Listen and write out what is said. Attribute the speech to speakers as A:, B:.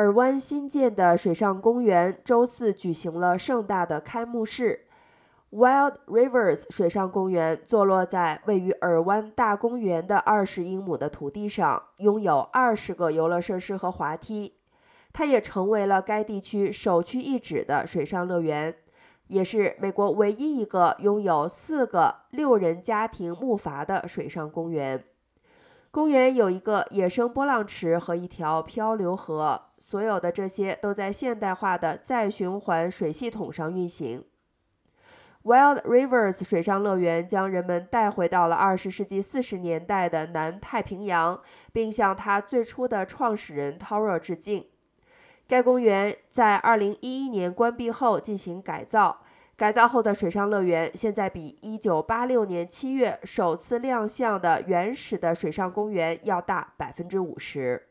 A: 尔湾新建的水上公园周四举行了盛大的开幕式。Wild Rivers 水上公园坐落在位于尔湾大公园的二十英亩的土地上，拥有二十个游乐设施和滑梯。它也成为了该地区首屈一指的水上乐园，也是美国唯一一个拥有四个六人家庭木筏的水上公园。公园有一个野生波浪池和一条漂流河，所有的这些都在现代化的再循环水系统上运行。Wild Rivers 水上乐园将人们带回到了二十世纪四十年代的南太平洋，并向它最初的创始人 Toro 致敬。该公园在二零一一年关闭后进行改造，改造后的水上乐园现在比一九八六年七月首次亮相的原始的水上公园要大百分之五十。